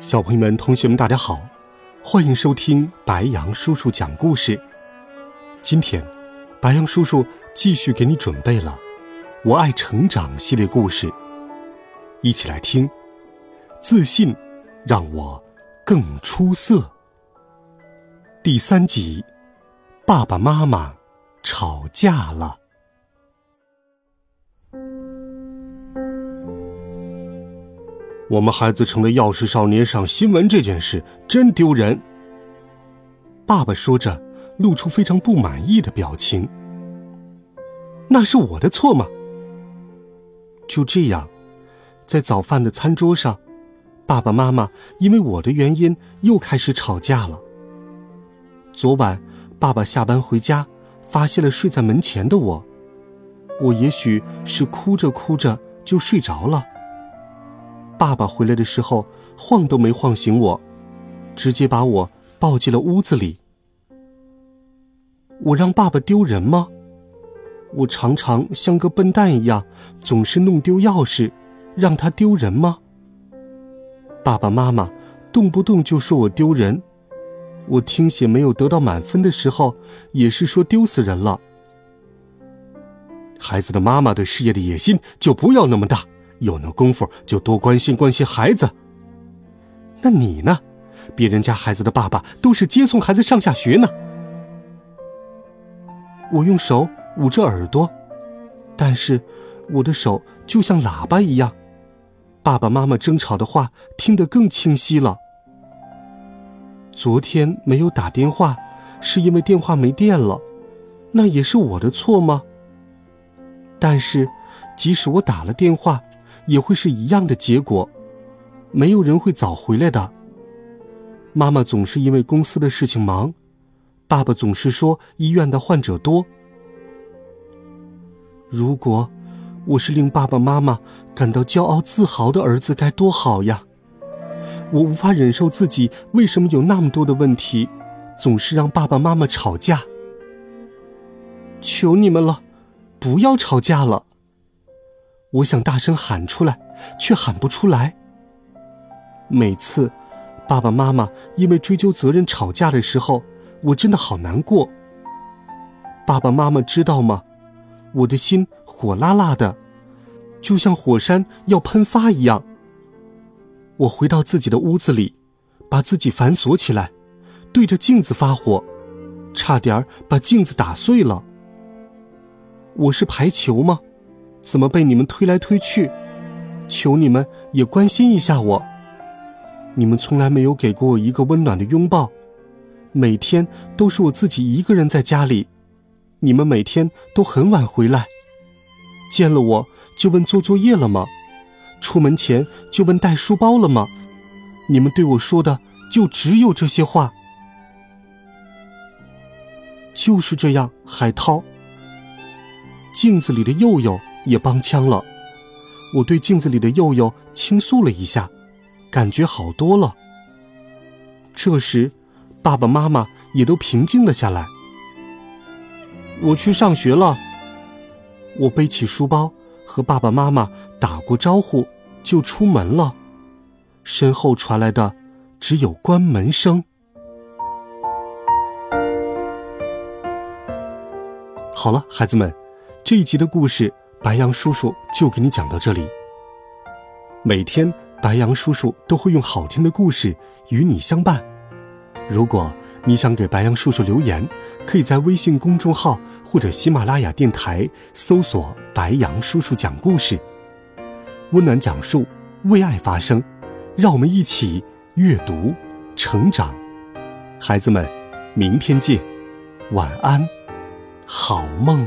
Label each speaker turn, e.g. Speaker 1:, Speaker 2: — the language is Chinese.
Speaker 1: 小朋友们、同学们，大家好，欢迎收听白羊叔叔讲故事。今天，白羊叔叔继续给你准备了《我爱成长》系列故事，一起来听。自信让我更出色。第三集，爸爸妈妈吵架了。我们孩子成了钥匙少年上新闻这件事真丢人。爸爸说着，露出非常不满意的表情。那是我的错吗？就这样，在早饭的餐桌上，爸爸妈妈因为我的原因又开始吵架了。昨晚，爸爸下班回家，发现了睡在门前的我，我也许是哭着哭着就睡着了。爸爸回来的时候，晃都没晃醒我，直接把我抱进了屋子里。我让爸爸丢人吗？我常常像个笨蛋一样，总是弄丢钥匙，让他丢人吗？爸爸妈妈动不动就说我丢人，我听写没有得到满分的时候，也是说丢死人了。孩子的妈妈对事业的野心就不要那么大。有那功夫就多关心关心孩子。那你呢？别人家孩子的爸爸都是接送孩子上下学呢。我用手捂着耳朵，但是我的手就像喇叭一样，爸爸妈妈争吵的话听得更清晰了。昨天没有打电话，是因为电话没电了，那也是我的错吗？但是，即使我打了电话。也会是一样的结果，没有人会早回来的。妈妈总是因为公司的事情忙，爸爸总是说医院的患者多。如果我是令爸爸妈妈感到骄傲自豪的儿子，该多好呀！我无法忍受自己为什么有那么多的问题，总是让爸爸妈妈吵架。求你们了，不要吵架了。我想大声喊出来，却喊不出来。每次爸爸妈妈因为追究责任吵架的时候，我真的好难过。爸爸妈妈知道吗？我的心火辣辣的，就像火山要喷发一样。我回到自己的屋子里，把自己反锁起来，对着镜子发火，差点把镜子打碎了。我是排球吗？怎么被你们推来推去？求你们也关心一下我。你们从来没有给过我一个温暖的拥抱，每天都是我自己一个人在家里。你们每天都很晚回来，见了我就问做作业了吗？出门前就问带书包了吗？你们对我说的就只有这些话。就是这样，海涛。镜子里的佑佑。也帮腔了，我对镜子里的佑佑倾诉了一下，感觉好多了。这时，爸爸妈妈也都平静了下来。我去上学了。我背起书包，和爸爸妈妈打过招呼，就出门了。身后传来的只有关门声。好了，孩子们，这一集的故事。白羊叔叔就给你讲到这里。每天，白羊叔叔都会用好听的故事与你相伴。如果你想给白羊叔叔留言，可以在微信公众号或者喜马拉雅电台搜索“白羊叔叔讲故事”，温暖讲述，为爱发声，让我们一起阅读成长。孩子们，明天见，晚安，好梦。